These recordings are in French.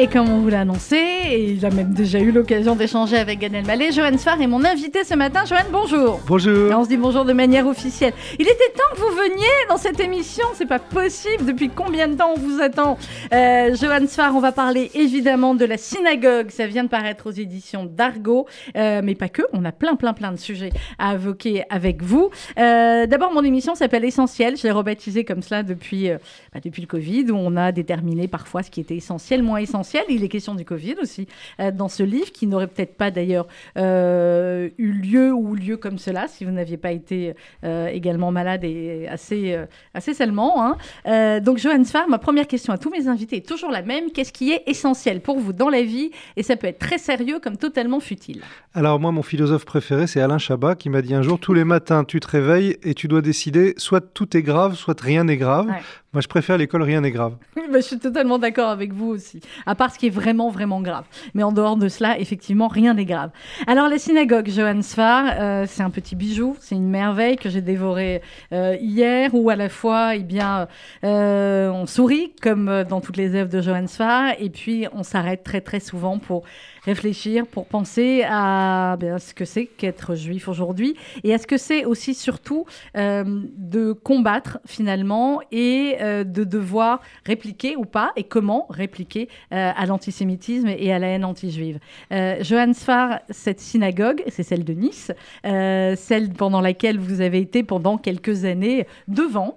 Et comme on vous l'a annoncé, et il a même déjà eu l'occasion d'échanger avec Gad Elmaleh, Johan Sfar est mon invité ce matin. Johan, bonjour. Bonjour. Et on se dit bonjour de manière officielle. Il était temps que vous veniez dans cette émission, c'est pas possible. Depuis combien de temps on vous attend? Euh, Johan Sfar, on va parler évidemment de la synagogue. Ça vient de paraître aux éditions d'Argo, euh, mais pas que. On a plein, plein, plein de sujets à évoquer avec vous. Euh, D'abord, mon émission s'appelle Essentiel. Je l'ai rebaptisée comme cela depuis, euh, bah, depuis le Covid, où on a déterminé parfois ce qui était essentiel, moins essentiel. Il est question du Covid aussi euh, dans ce livre, qui n'aurait peut-être pas d'ailleurs euh, eu lieu ou lieu comme cela si vous n'aviez pas été euh, également malade et assez, assez seulement. Hein. Donc, Johan Sfar, ma première question à tous mes invités est toujours la même. Qu'est-ce qui est essentiel pour vous dans la vie? Et ça peut être très sérieux comme totalement futile. Alors moi, mon philosophe préféré, c'est Alain Chabat qui m'a dit un jour, tous les matins, tu te réveilles et tu dois décider, soit tout est grave, soit rien n'est grave. Ouais. Moi, je préfère l'école, rien n'est grave. Bah, je suis totalement d'accord avec vous aussi. À part ce qui est vraiment, vraiment grave. Mais en dehors de cela, effectivement, rien n'est grave. Alors, la synagogue Johann Sfar, euh, c'est un petit bijou, c'est une merveille que j'ai dévoré euh, hier, où à la fois, eh bien, euh, on sourit, comme dans toutes les œuvres de Johann Sfar, et puis on s'arrête très, très souvent pour réfléchir, pour penser à bien, ce que c'est qu'être juif aujourd'hui, et à ce que c'est aussi, surtout, euh, de combattre finalement et euh, de devoir répliquer ou pas, et comment répliquer euh, à l'antisémitisme et à la haine anti-juive. Euh, Johann Sfar, cette synagogue, c'est celle de Nice, celle pendant laquelle vous avez été pendant quelques années devant,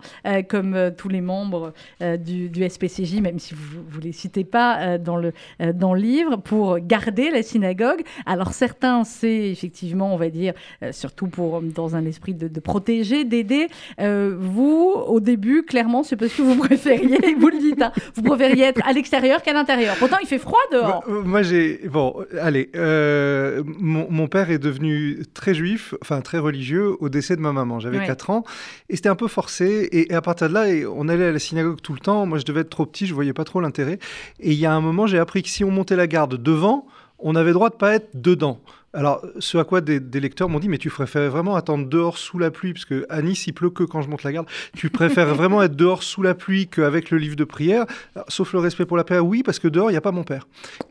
comme tous les membres du, du SPCJ, même si vous ne les citez pas dans, le, dans le livre, pour garder la synagogue. Alors certains, c'est effectivement, on va dire, euh, surtout pour, dans un esprit de, de protéger, d'aider. Euh, vous, au début, clairement, c'est parce que vous préfériez, vous le dites, hein, vous préfériez être à l'extérieur qu'à l'intérieur. Pourtant, il fait froid dehors. Moi, moi, j'ai... Bon, allez. euh, mon, mon père est devenu très juif, enfin très religieux, au décès de ma maman. J'avais Ouais. 4 ans. Et c'était un peu forcé. Et, et à partir de là, et on allait à la synagogue tout le temps. Moi, je devais être trop petit, je voyais pas trop l'intérêt. Et il y a un moment, j'ai appris que si on montait la garde devant, on avait droit de pas être dedans. Alors, ce à quoi des, des lecteurs m'ont dit, mais tu préférais vraiment attendre dehors sous la pluie, parce que à Nice, il pleut que quand je monte la garde. Tu préfères vraiment être dehors sous la pluie qu'avec le livre de prière, Alors, sauf le respect pour la paix, oui, parce que dehors, il n'y a pas mon père.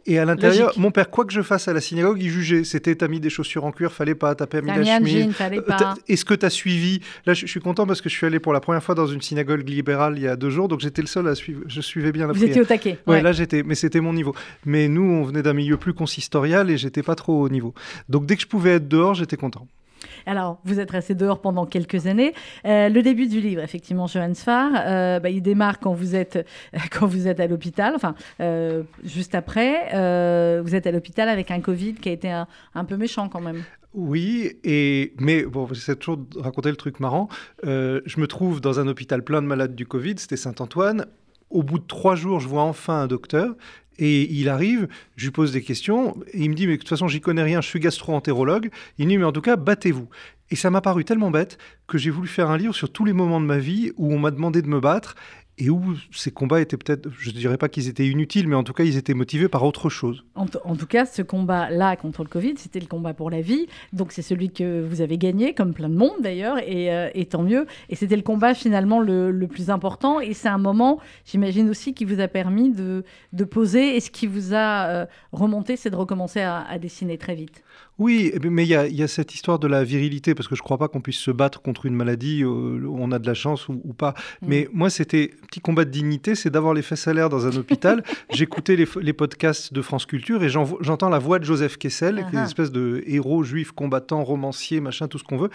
Et à l'intérieur, mon père, quoi que je fasse à la synagogue, il jugeait. C'était, t'as mis des chaussures en cuir, fallait pas, t'as pas mis T'as la chemise. Euh, t'as- Est-ce que tu as suivi? Là, je, je suis content parce que je suis allé pour la première fois dans une synagogue libérale il y a deux jours, donc j'étais le seul à suivre. Je suivais bien la Vous prière. étiez au taquet. Ouais, Ouais. là j'étais, mais c'était mon niveau. Mais nous, on venait d'un milieu plus consistorial et j'étais pas trop au niveau. Donc dès que je pouvais être dehors, j'étais content. Alors, vous êtes resté dehors pendant quelques années. Euh, le début du livre, effectivement, Johann Sfar, euh, bah, il démarre quand vous êtes, quand vous êtes à l'hôpital, enfin, euh, juste après. vous êtes à l'hôpital avec un Covid qui a été un, un peu méchant quand même. Oui, et mais bon, j'essaie toujours de raconter le truc marrant. Je me trouve dans un hôpital plein de malades du Covid, c'était Saint-Antoine. Au bout de trois jours, je vois enfin un docteur. Et il arrive, je lui pose des questions, et il me dit, mais de toute façon, j'y connais rien, je suis gastro-entérologue. Il me dit, mais en tout cas, battez-vous. Et ça m'a paru tellement bête que j'ai voulu faire un livre sur tous les moments de ma vie où on m'a demandé de me battre et où ces combats étaient peut-être, je ne dirais pas qu'ils étaient inutiles, mais en tout cas, ils étaient motivés par autre chose. En, tout cas, ce combat-là contre le Covid, c'était le combat pour la vie. Donc, c'est celui que vous avez gagné, comme plein de monde d'ailleurs, et, euh, et tant mieux. Et c'était le combat finalement le, le plus important. Et c'est un moment, j'imagine aussi, qui vous a permis de, de poser. Et ce qui vous a euh, remonté, c'est de recommencer à, à dessiner très vite. Oui, eh mais il y, a- il y a cette histoire de la virilité, parce que je ne crois pas qu'on puisse se battre contre une maladie, euh, on a de la chance ou, ou pas. Mm. Mais moi, c'était petit combat de dignité, c'est d'avoir les fesses à l'air dans un hôpital. J'écoutais les, les podcasts de France Culture et j'en- j'entends la voix de Joseph Kessel, qui est une espèce de héros juif, combattant, romancier, machin, tout ce qu'on veut.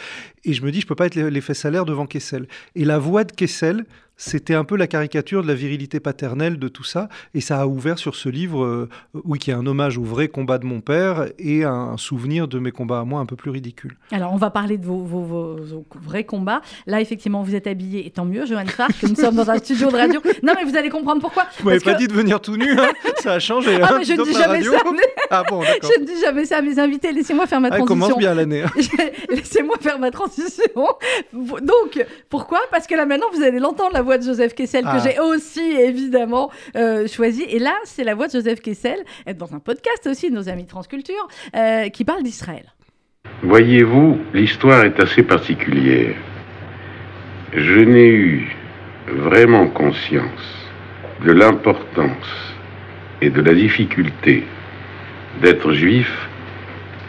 Et je me dis, je peux pas être les, les fesses à l'air devant Kessel. Et la voix de Kessel, c'était un peu la caricature de la virilité paternelle de tout ça. Et ça a ouvert sur ce livre, euh, oui, qui est un hommage au vrai combat de mon père et un souvenir de mes combats à moi un peu plus ridicules. Alors, on va parler de vos, vos- vos- vos vrais combats. Là, effectivement, vous êtes habillé, et tant mieux, Johan que nous sommes dans un studio de radio. Non, mais vous allez comprendre pourquoi. Vous m'avez pas que- dit de venir tout nu, hein ça a changé. Ah, hein, mais je ne dis jamais radio. ça. Ah bon. Je ne dis jamais ça à mes invités. Laissez-moi faire ma Ah, Elle transition. commence bien l'année. hein. Laissez-moi faire ma transition. Donc, pourquoi? Parce que là, maintenant, vous allez l'entendre, la voix voix de Joseph Kessel que Ah. j'ai aussi évidemment euh, choisie. Et là, c'est la voix de Joseph Kessel, euh, dans un podcast aussi de nos amis de France Culture, euh, qui parle d'Israël. Voyez-vous, l'histoire est assez particulière. Je n'ai eu vraiment conscience de l'importance et de la difficulté d'être juif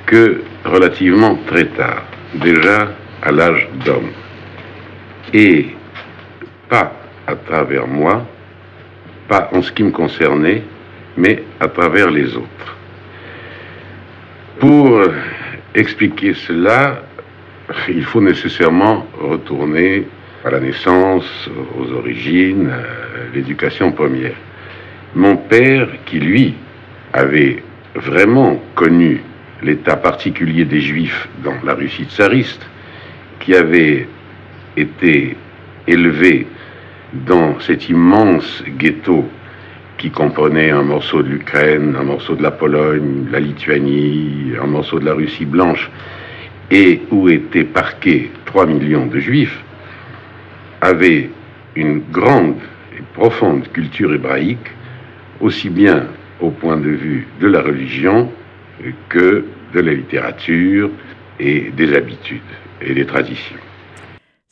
que relativement très tard, déjà à l'âge d'homme. Et pas à travers moi, pas en ce qui me concernait, mais à travers les autres. Pour expliquer cela, il faut nécessairement retourner à la naissance, aux origines, l'éducation première. Mon père, qui lui avait vraiment connu l'état particulier des juifs dans la Russie tsariste, qui avait été élevé dans cet immense ghetto qui comprenait un morceau de l'Ukraine, un morceau de la Pologne, la Lituanie, un morceau de la Russie blanche, et où étaient parqués 3 millions de juifs, avait une grande et profonde culture hébraïque, aussi bien au point de vue de la religion que de la littérature et des habitudes et des traditions.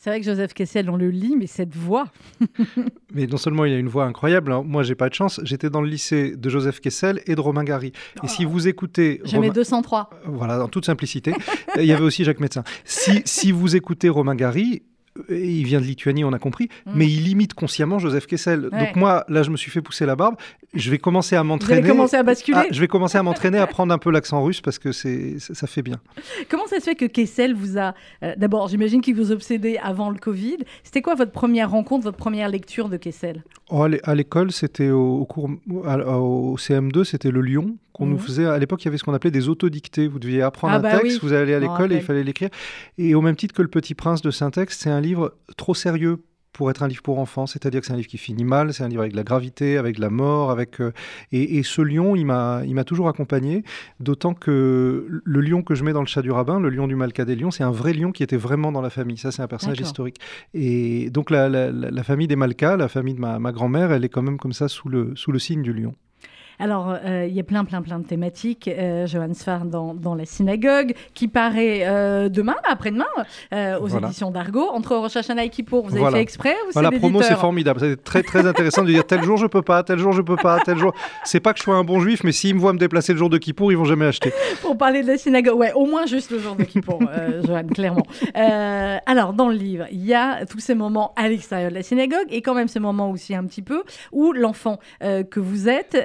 C'est vrai que Joseph Kessel, on le lit, mais cette voix. Mais non seulement il a une voix incroyable, hein, moi j'ai pas de chance, j'étais dans le lycée de Joseph Kessel et de Romain Gary. Et si vous écoutez... Je mets Romain- 203. Voilà, en toute simplicité. il y avait aussi Jacques Médecin. Si, si vous écoutez Romain Gary, il vient de Lituanie, on a compris, Mm. mais il imite consciemment Joseph Kessel. Ouais. Donc moi, là, je me suis fait pousser la barbe. Je vais commencer à Vous m'entraîner. allez commencer à basculer. Ah, je vais commencer à m'entraîner à prendre un peu l'accent russe parce que c'est ça, ça fait bien. Comment ça se fait que Kessel vous a. euh, D'abord, j'imagine qu'il vous obsédait avant le Covid. C'était quoi votre première rencontre, votre première lecture de Kessel? Oh, à l'é- à l'école, c'était au, au cours à- au CM2, c'était le Lyon qu'on nous Mhm. faisait. À l'époque, il y avait ce qu'on appelait des autodictées. Vous deviez apprendre Ah un bah texte, oui, vous allez à l'école et il fallait l'écrire. Et au même titre que Le Petit Prince de Saint-Texte, c'est un livre trop sérieux pour être un livre pour enfants, c'est-à-dire que c'est un livre qui finit mal, c'est un livre avec de la gravité, avec de la mort, avec euh, et, et ce lion, il m'a, il m'a toujours accompagné, d'autant que le lion que je mets dans le chat du rabbin, le lion du Malka des lions, c'est un vrai lion qui était vraiment dans la famille. Ça, c'est un personnage historique. Et donc la- la famille des Malka, la famille de ma, ma grand-mère, elle est quand même comme ça sous le, sous le signe du lion. Alors, euh, il y a plein, plein, plein de thématiques. Euh, Johann Sfar dans, dans la synagogue, qui paraît euh, demain, après-demain, euh, aux Voilà. éditions d'Argo. Entre Rosh Hashanah et Kippour, vous avez Voilà. fait exprès ou Voilà, la promo, c'est formidable. C'est très, très intéressant de dire tel jour je peux pas, tel jour je peux pas, tel jour. C'est pas que je sois un bon juif, mais s'ils me voient me déplacer le jour de Kippour, ils vont jamais acheter. Pour parler de la synagogue, ouais, au moins juste le jour de Kippour, euh, Johan, clairement. Alors, dans le livre, il y a tous ces moments à l'extérieur de la synagogue et quand même ce moment aussi un petit peu où l'enfant que vous êtes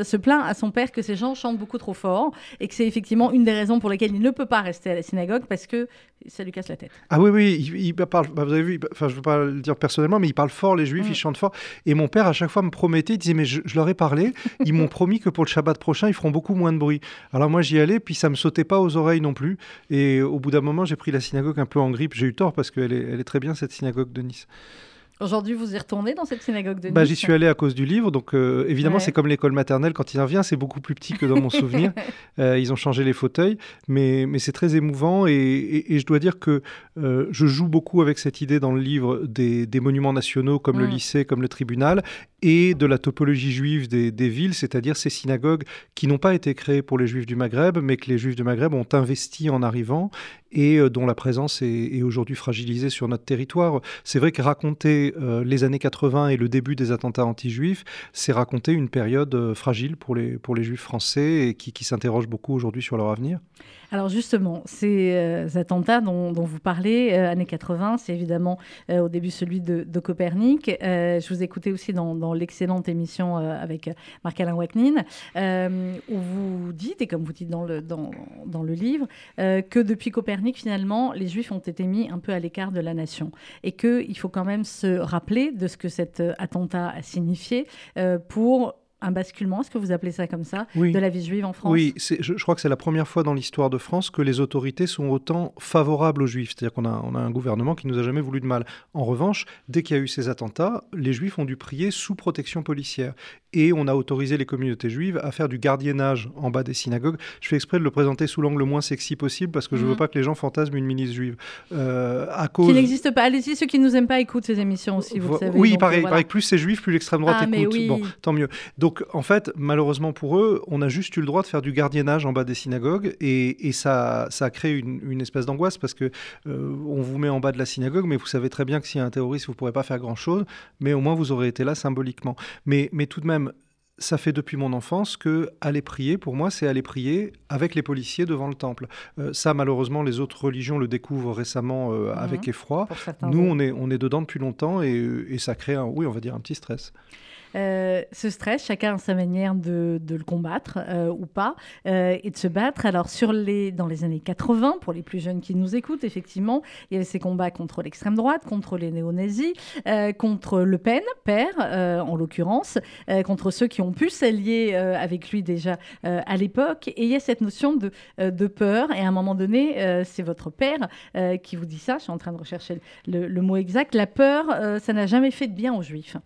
euh, se plaint à son père que ces gens chantent beaucoup trop fort et que c'est effectivement une des raisons pour lesquelles il ne peut pas rester à la synagogue parce que ça lui casse la tête. Ah oui, oui, il, il parle, bah, vous avez vu, enfin je ne veux pas le dire personnellement, mais il parle fort, les juifs, Mm. ils chantent fort. Et mon père, à chaque fois, me promettait, il disait, mais je, je leur ai parlé, ils m'ont promis que pour le Shabbat prochain, ils feront beaucoup moins de bruit. Alors moi, j'y allais, puis ça me sautait pas aux oreilles non plus. Et au bout d'un moment, j'ai pris la synagogue un peu en grippe. J'ai eu tort parce qu'elle est, elle est très bien, cette synagogue de Nice. Aujourd'hui, vous y retournez dans cette synagogue de Bah, Nice j'y suis allé à cause du livre, donc euh, évidemment Ouais. c'est comme l'école maternelle quand il revient, c'est beaucoup plus petit que dans mon souvenir. Euh, ils ont changé les fauteuils, mais, mais c'est très émouvant et, et- et je dois dire que euh, je joue beaucoup avec cette idée dans le livre des, des monuments nationaux comme le Mm. lycée, comme le tribunal, et de la topologie juive des, villes, c'est-à-dire ces synagogues qui n'ont pas été créées pour les juifs du Maghreb, mais que les juifs du Maghreb ont investi en arrivant et euh, dont la présence est, est aujourd'hui fragilisée sur notre territoire. C'est vrai que raconter euh, les années 80 et le début des attentats anti-juifs, c'est raconter une période euh, fragile pour les, pour les juifs français et qui, qui s'interrogent beaucoup aujourd'hui sur leur avenir. Alors justement, ces euh, attentats dont, vous parlez, euh, années 80, c'est évidemment euh, au début celui de, Copernic. Je vous écoutais aussi dans, l'excellente émission avec Marc-Alain Wacknin, où vous dites, et comme vous dites dans le, dans, le livre, que depuis Copernic, finalement, les Juifs ont été mis un peu à l'écart de la nation. Et qu'il faut quand même se rappeler de ce que cet attentat a signifié pour un basculement, est-ce que vous appelez ça comme ça, Oui. de la vie juive en France Oui, je, je crois que c'est la première fois dans l'histoire de France que les autorités sont autant favorables aux juifs. C'est-à-dire qu'on a, on a un gouvernement qui nous a jamais voulu de mal. En revanche, dès qu'il y a eu ces attentats, les juifs ont dû prier sous protection policière. et on a autorisé les communautés juives à faire du gardiennage en bas des synagogues. Je fais exprès de le présenter sous l'angle le moins sexy possible parce que je ne veux Mhm. pas que les gens fantasment une milice juive. Euh, à Qui cause... n'existe pas. Allez-y, ceux qui nous aiment pas écoutent ces émissions aussi, vous Vo- le savez. Oui, donc, il paraît, euh, il voilà. plus c'est juif, plus l'extrême droite Ah, écoute. oui. Bon, tant mieux. Donc, en fait, malheureusement pour eux, on a juste eu le droit de faire du gardiennage en bas des synagogues et, et ça, ça a créé une, une espèce d'angoisse parce que euh, on vous met en bas de la synagogue, mais vous savez très bien que s'il y a un terroriste, vous ne pourrez pas faire grand-chose, mais au moins vous aurez été là symboliquement. Mais, mais tout de même, ça fait depuis mon enfance que aller prier, pour moi, c'est aller prier avec les policiers devant le temple. Euh, ça, malheureusement, les autres religions le découvrent récemment euh, avec effroi. Pour certains, Nous, on est, on est dedans depuis longtemps et, et ça crée, un, oui, on va dire un petit stress. Euh, ce stress, chacun a sa manière de, le combattre euh, ou pas, euh, et de se battre. Alors, sur les, dans les années 80, pour les plus jeunes qui nous écoutent, effectivement, il y avait ces combats contre l'extrême droite, contre les néo-nazis, contre Le Pen, père, en l'occurrence, contre ceux qui ont pu s'allier avec lui déjà à l'époque. Et il y a cette notion de, peur, et à un moment donné, c'est votre père qui vous dit ça, je suis en train de rechercher le, mot exact, la peur, ça n'a jamais fait de bien aux juifs.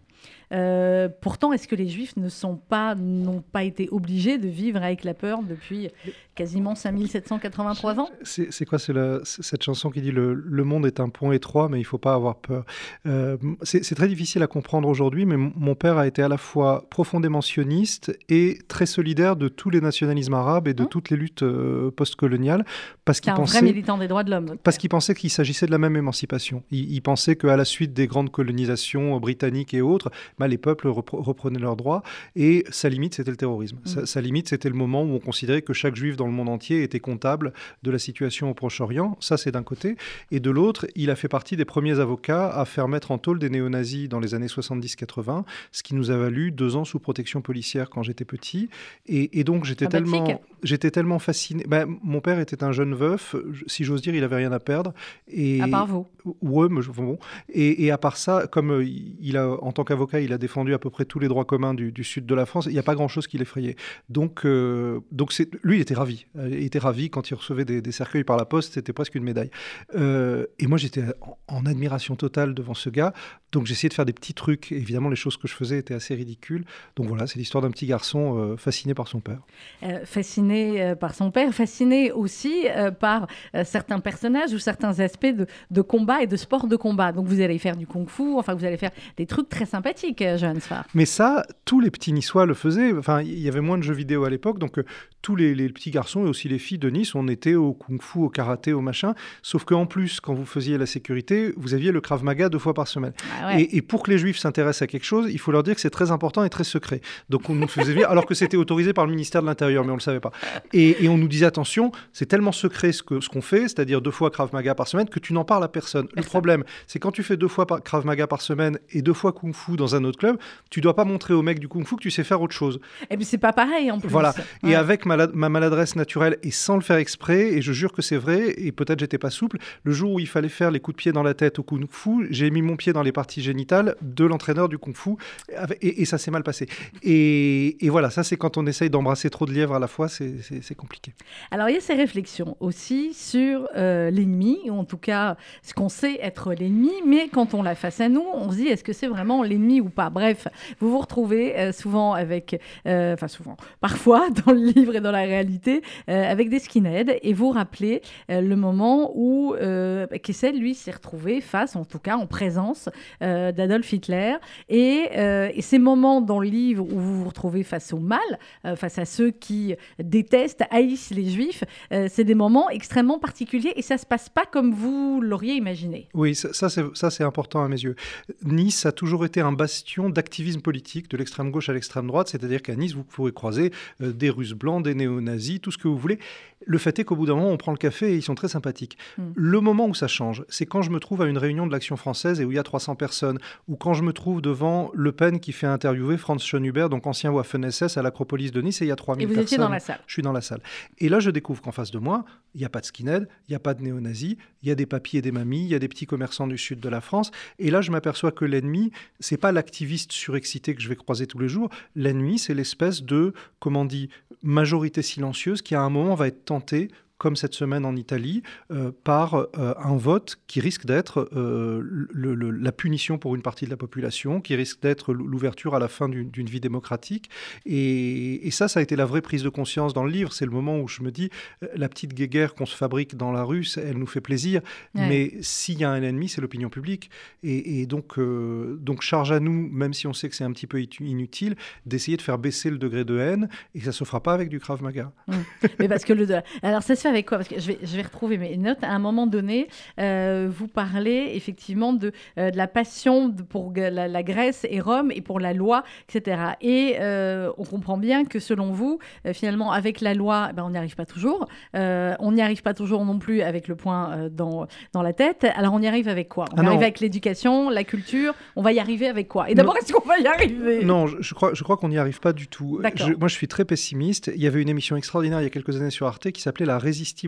Euh, pourtant, est-ce que les Juifs ne sont pas, n'ont pas été obligés de vivre avec la peur depuis quasiment 5783 ans? C'est quoi C'est la- cette chanson qui dit le, le monde est un pont étroit, mais il faut pas avoir peur. Euh, c'est très difficile à comprendre aujourd'hui, mais mon- père a été à la fois profondément sioniste et très solidaire de tous les nationalismes arabes et de Hum. toutes les luttes euh, postcoloniales, parce qu'il un vrai pensait militant des droits de l'homme. Parce qu'il pensait qu'il s'agissait de la même émancipation. Il, il pensait qu'à la suite des grandes colonisations britanniques et autres, bah, les peuples repre- reprenaient leurs droits et sa limite, c'était le terrorisme. Sa, Mhm. sa limite, c'était le moment où on considérait que chaque juif dans le monde entier était comptable de la situation au Proche-Orient. Ça, c'est d'un côté. Et de l'autre, il a fait partie des premiers avocats à faire mettre en tôle des néo-nazis dans les années 70-80, ce qui nous a valu deux ans sous protection policière quand j'étais petit. Et, et donc, j'étais tellement, j'étais tellement fasciné. Bah, mon père était un jeune veuf. Si j'ose dire, il avait rien à perdre. Et... À part vous. Ouais, mais bon. Et, et à part ça, comme il a, en tant qu'avocat, il a défendu à peu près tous les droits communs du, sud de la France, il n'y a pas grand-chose qui l'effrayait. Donc, euh, donc lui, il était ravi. Euh, Il était ravi quand il recevait des, cercueils par la poste, c'était presque une médaille. Euh, et moi, j'étais en admiration totale devant ce gars. Donc, j'essayais de faire des petits trucs. Évidemment, les choses que je faisais étaient assez ridicules. Donc voilà, c'est l'histoire d'un petit garçon euh, fasciné par son père. Euh, fasciné euh, par son père, fasciné aussi par certains personnages ou certains aspects de, de combat et de sport de combat. Donc vous allez faire du kung-fu, enfin vous allez faire des trucs très sympathiques, Johan Sfar. Mais ça, tous les petits Niçois le faisaient. Enfin, il y avait moins de jeux vidéo à l'époque, donc tous les, les petits garçons et aussi les filles de Nice, on était au kung-fu, au karaté, au machin. Sauf qu'en plus, quand vous faisiez la sécurité, vous aviez le krav maga deux fois par semaine. Ah ouais. Et, et pour que les juifs s'intéressent à quelque chose, il faut leur dire que c'est très important et très secret. Donc on nous faisait venir, alors que c'était autorisé par le ministère de l'Intérieur, mais on ne le savait pas. Et, et on nous disait attention, c'est tellement secret ce que- ce qu'on fait, c'est-à-dire deux fois Krav Maga par semaine, que tu n'en parles à personne. Le problème, c'est quand tu fais deux fois Krav Maga par semaine et deux fois Kung Fu dans un autre club, tu dois pas montrer au mec du Kung Fu que tu sais faire autre chose. Et puis c'est pas pareil en plus. Voilà. Et avec ma, ma maladresse naturelle et sans le faire exprès, et je jure que c'est vrai, et peut-être j'étais pas souple, le jour où il fallait faire les coups de pied dans la tête au kung fu, j'ai mis mon pied dans les parties génitales de l'entraîneur du kung fu, avec- et, ça s'est mal passé. Et, et voilà, ça c'est quand on essaye d'embrasser trop de lièvres à la fois, c'est- compliqué. Alors il y a ces réflexions aussi sur euh, l'ennemi, ou en tout cas ce qu'on sait être l'ennemi, mais quand on l'a face à nous, on se dit est-ce que c'est vraiment l'ennemi ou pas? Bref, vous vous retrouvez euh, souvent avec, euh, enfin souvent, parfois dans le livre et dans la réalité, avec des skinheads, et vous rappelez le moment où euh, Kessel, lui, s'est retrouvé face, en tout cas en présence euh, d'Adolf Hitler, et, euh, et ces moments dans le livre où vous vous retrouvez face au mal, euh, face à ceux qui détestent, haïssent les juifs, c'est des moments extrêmement particuliers et ça se passe pas comme vous l'auriez imaginé. Oui, ça, ça, c'est- important à mes yeux. Nice a toujours été un bastion d'activisme politique, de l'extrême gauche à l'extrême droite, c'est-à-dire qu'à Nice, vous pourrez croiser des Russes blancs, des néo-nazis, tout ce que vous voulez. Le fait est qu'au bout d'un moment, on prend le café et ils sont très sympathiques. Mm. Le moment où ça change, c'est quand je me trouve à une réunion de l'Action française et où il y a 300 personnes, ou quand je me trouve devant Le Pen qui fait interviewer Franz Schönhuber, donc ancien Waffen-SS à l'Acropolis de Nice, et il y a 3000 Et vous personnes. étiez dans la salle. Je suis dans la salle. Et là, je découvre qu'en face de moi, il n'y a pas de skinhead, il n'y a pas de néo-nazis, il y a des papis et des mamies, il y a des petits commerçants du sud de la France. Et là, je m'aperçois que l'ennemi, c'est pas l'activiste surexcité que je vais croiser tous les jours. L'ennemi, c'est l'espèce de, comment on dit, majorité silencieuse qui à un moment va être tentée comme cette semaine en Italie, euh, par euh, un vote qui risque d'être euh, la punition pour une partie de la population, qui risque d'être l'ouverture à la fin d'une vie démocratique. Et, ça, ça a été la vraie prise de conscience dans le livre. C'est le moment où je me dis, la petite guéguerre qu'on se fabrique dans la rue, elle nous fait plaisir, mais s'il y a un ennemi, c'est l'opinion publique. Et, donc, donc, charge à nous, même si on sait que c'est un petit peu inutile, d'essayer de faire baisser le degré de haine, et ça ne se fera pas avec du Krav Maga. Mmh. mais parce que le... Alors, ça avec quoi Parce que je vais, je vais retrouver mes notes. À un moment donné, euh, vous parlez effectivement de, euh, de la passion pour la, Grèce et Rome et pour la loi, etc. Et euh, on comprend bien que selon vous, finalement, avec la loi, ben, on n'y arrive pas toujours. on n'y arrive pas toujours non plus avec le point dans, dans la tête. Alors on y arrive avec quoi? On ah arrive avec l'éducation, la culture. On va y arriver avec quoi? Et d'abord, est-ce qu'on va y arriver? Non, je, crois, je crois qu'on n'y arrive pas du tout. moi, je suis très pessimiste. Il y avait une émission extraordinaire il y a quelques années sur Arte qui s'appelait La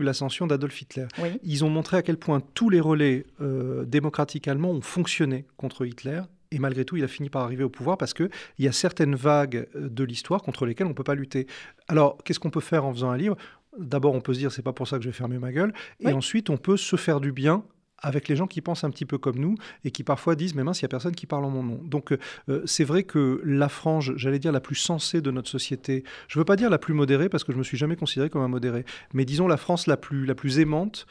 ascension d'Adolf Hitler. Ils ont montré à quel point tous les relais euh, démocratiques allemands ont fonctionné contre Hitler. Et malgré tout, il a fini par arriver au pouvoir parce qu'il y a certaines vagues euh, de l'histoire contre lesquelles on ne peut pas lutter. Alors, qu'est-ce qu'on peut faire en faisant un livre? D'abord, on peut se dire, c'est pas pour ça que je vais fermer ma gueule. Et ensuite, on peut se faire du bien avec les gens qui pensent un petit peu comme nous et qui parfois disent mais mince il n'y a personne qui parle en mon nom. Donc euh, c'est vrai que la frange j'allais dire la plus sensée de notre société je ne veux pas dire la plus modérée parce que je me suis jamais considéré comme un modéré mais disons la France la plus la plus aimante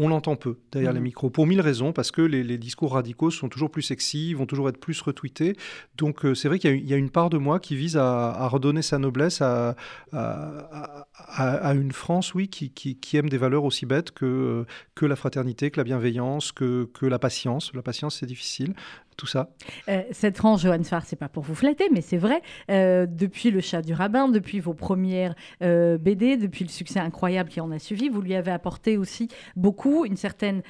on l'entend peu derrière les mmh. micros, pour mille raisons, parce que les, discours radicaux sont toujours plus sexy, vont toujours être plus retweetés. Donc euh, c'est vrai qu'il y, a une part de moi qui vise à, redonner sa noblesse à, à, une France, oui, qui, qui, aime des valeurs aussi bêtes que, que la fraternité, que la bienveillance, que, que la patience. La patience, c'est difficile tout ça euh, Cette France, Johan Farr, c'est pas pour vous flatter, mais c'est vrai. Euh, depuis Le Chat du Rabbin, depuis vos premières euh, BD, depuis le succès incroyable qui en a suivi, vous lui avez apporté aussi beaucoup, une certaine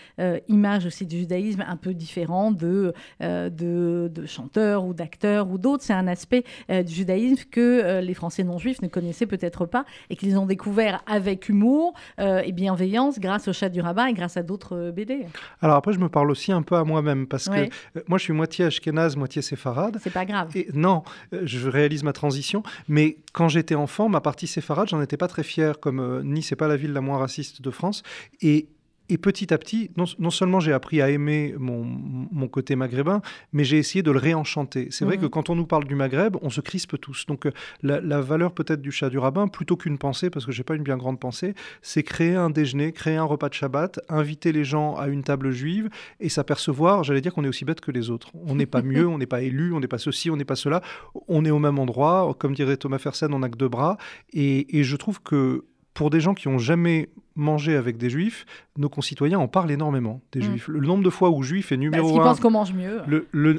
image aussi du judaïsme un peu différent de, de, de chanteurs ou d'acteurs ou d'autres. C'est un aspect du judaïsme que les Français non-juifs ne connaissaient peut-être pas et qu'ils ont découvert avec humour et bienveillance grâce au Chat du Rabbin et grâce à d'autres BD. Alors après, je me parle aussi un peu à moi-même parce que moi, je suis moitié ashkénaze, moitié séfarade. C'est pas grave. Et, non, je réalise ma transition. Mais quand j'étais enfant, ma partie séfarade, j'en étais pas très fier. Comme euh, Nice n'est pas la ville la moins raciste de France. Et et petit à petit, non, seulement j'ai appris à aimer mon, côté maghrébin, mais j'ai essayé de le réenchanter. C'est vrai mhm. que quand on nous parle du Maghreb, on se crispe tous. Donc euh, la, valeur peut-être du chat du rabbin, plutôt qu'une pensée, parce que j'ai pas une bien grande pensée, c'est créer un déjeuner, créer un repas de Shabbat, inviter les gens à une table juive et s'apercevoir, j'allais dire qu'on est aussi bête que les autres. On n'est pas mieux, on n'est pas élu, on n'est pas ceci, on n'est pas cela. On est au même endroit. Comme dirait Thomas Fersen, on n'a que deux bras. Et, et je trouve que pour des gens qui n'ont jamais mangé avec des juifs, nos concitoyens en parlent énormément des mm. juifs. Le nombre de fois où juif est numéro Parce qu'ils pensent qu'on mange mieux.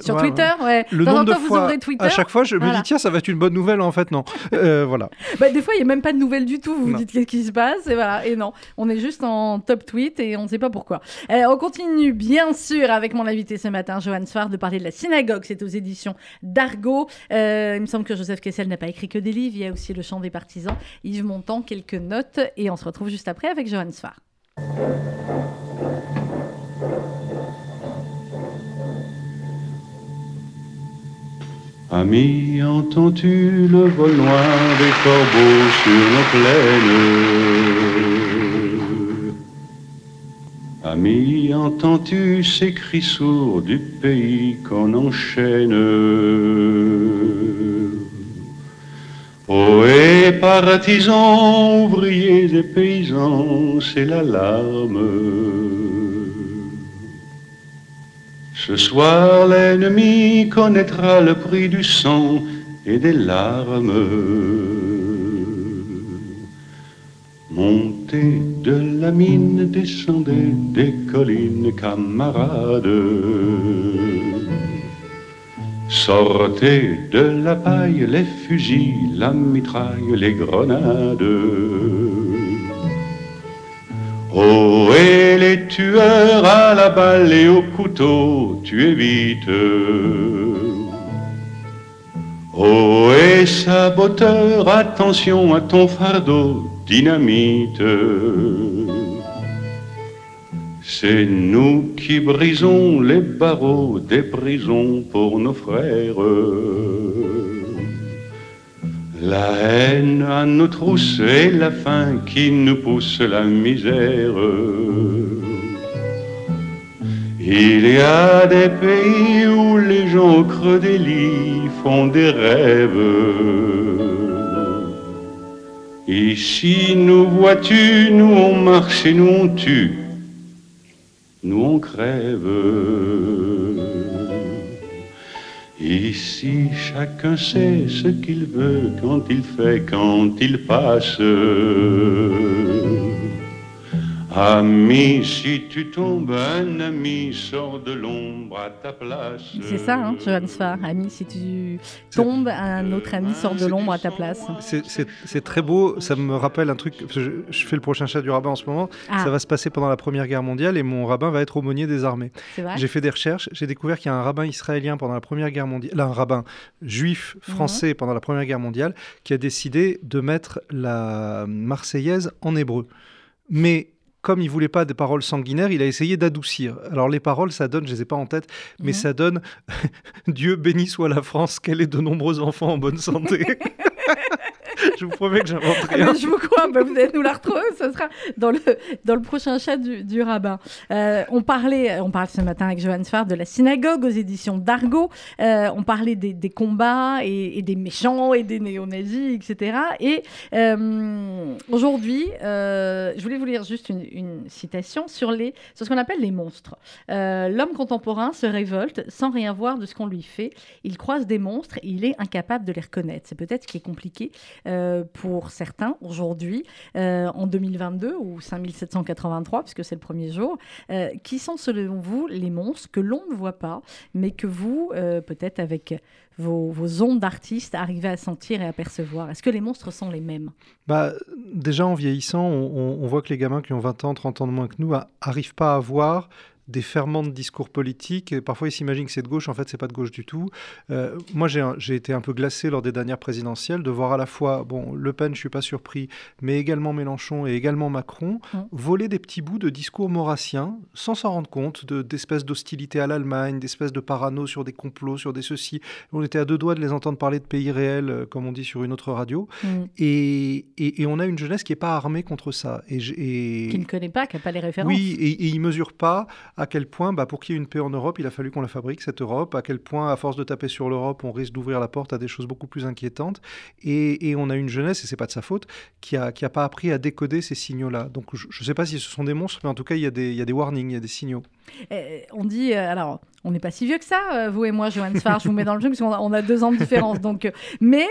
Sur Twitter, ouais. Le nombre de fois, Twitter, à chaque fois, je me dis tiens, ça va être une bonne nouvelle. En fait, non. Euh, voilà. Bah, des fois, il n'y a même pas de nouvelles du tout. Vous vous dites qu'est-ce qui se passe? Et voilà. Et non, on est juste en top tweet et on ne sait pas pourquoi. on continue bien sûr avec mon invité ce matin, Johan Sfar, de parler de la synagogue. C'est aux éditions d'Argo. Euh, il me semble que Joseph Kessel n'a pas écrit que des livres. Il y a aussi le chant des partisans. Yves Montand, quelques notes et on se retrouve juste après avec Ami, entends-tu le vol noir des corbeaux sur nos plaines? Ami, entends-tu ces cris sourds du pays qu'on enchaîne? Et partisans, ouvriers et paysans, c'est l'alarme. Ce soir, l'ennemi connaîtra le prix du sang et des larmes. Montez de la mine, descendez des collines, camarades. Sortez de la paille les fusils, la mitraille, les grenades. Oh, et les tueurs à la balle et au couteau, tu évites. Oh, et saboteur, attention à ton fardeau, dynamite. C'est nous qui brisons les barreaux des prisons pour nos frères. La haine à nos trousses et la faim qui nous pousse la misère. Il y a des pays où les gens au creux des lits font des rêves. Ici, nous vois-tu, nous on marche et nous on tue, nous on crève. Ici, chacun sait ce qu'il veut quand il fait, quand il passe. Ami, si tu tombes, un ami sort de l'ombre à ta place. C'est ça, hein, Johan Sfar. Ami, si tu tombes, un autre ami sort de l'ombre à ta place. C'est très beau. Ça me rappelle un truc. Je, je, fais le prochain chat du rabbin en ce moment. Ah. Ça va se passer pendant la Première Guerre mondiale et mon rabbin va être aumônier des armées. J'ai fait des recherches. J'ai découvert qu'il y a un rabbin israélien pendant la Première Guerre mondiale, là, un rabbin juif français mhm. pendant la Première Guerre mondiale, qui a décidé de mettre la Marseillaise en hébreu. Mais comme il voulait pas des paroles sanguinaires, il a essayé d'adoucir. Alors les paroles, ça donne, je les ai pas en tête, mais ça donne Dieu béni soit la France, qu'elle ait de nombreux enfants en bonne santé. je vous promets que j'invente ah, rien. je vous crois, bah, vous allez nous la retrouver, ce sera dans le, dans le prochain chat du, rabbin. Euh, on, parlait, on parle ce matin avec Johan Sfar de la synagogue aux éditions d'Argo. Euh, on parlait des, des combats et, des méchants et des néo-nazis, etc. Et euh, aujourd'hui, je voulais vous lire juste une, une citation sur, les, sur ce qu'on appelle les monstres. L'homme contemporain se révolte sans rien voir de ce qu'on lui fait. Il croise des monstres et il est incapable de les reconnaître. C'est peut-être ce qui est compliqué euh, pour certains aujourd'hui, euh, en 2022 ou 5783, puisque c'est le premier jour. Euh, qui sont selon vous les monstres que l'on ne voit pas, mais que vous, peut-être avec vos, ondes d'artistes, arrivez à sentir et à percevoir? Est-ce que les monstres sont les mêmes? Bah, Déjà en vieillissant, on, on, voit que les gamins qui ont 20 ans, 30 ans de moins que nous n'arrivent pas à voir des ferments de discours politiques. Et parfois, ils s'imaginent que c'est de gauche. En fait, c'est pas de gauche du tout. Euh, moi, j'ai été un peu glacé lors des dernières présidentielles de voir à la fois, bon, Le Pen, je suis pas surpris, mais également Mélenchon et également Macron mmh. voler des petits bouts de discours maurassiens sans s'en rendre compte, d'espèces d'hostilité à l'Allemagne, d'espèces de parano sur des complots, sur des ceci. On était à deux doigts de les entendre parler de pays réels, euh, comme on dit sur une autre radio. Mmh. Et, et, on a une jeunesse qui n'est pas armée contre ça. Et, et... Qui ne connaît pas, qui n'a pas les références. Oui, et, et il mesure pas à quel point, bah, pour qu'il y ait une paix en Europe, il a fallu qu'on la fabrique, cette Europe, à quel point, à force de taper sur l'Europe, on risque d'ouvrir la porte à des choses beaucoup plus inquiétantes. Et, on a une jeunesse, et c'est pas de sa faute, qui n'a qui pas appris à décoder ces signaux-là. Donc je ne sais pas si ce sont des monstres, mais en tout cas, il y a des, y a des warnings, il y a des signaux. Eh, on dit, euh, alors, on n'est pas si vieux que ça, euh, vous et moi, Johan Sfar, je vous mets dans le jeu, parce qu'on a, on a deux ans de différence. Donc, euh, mais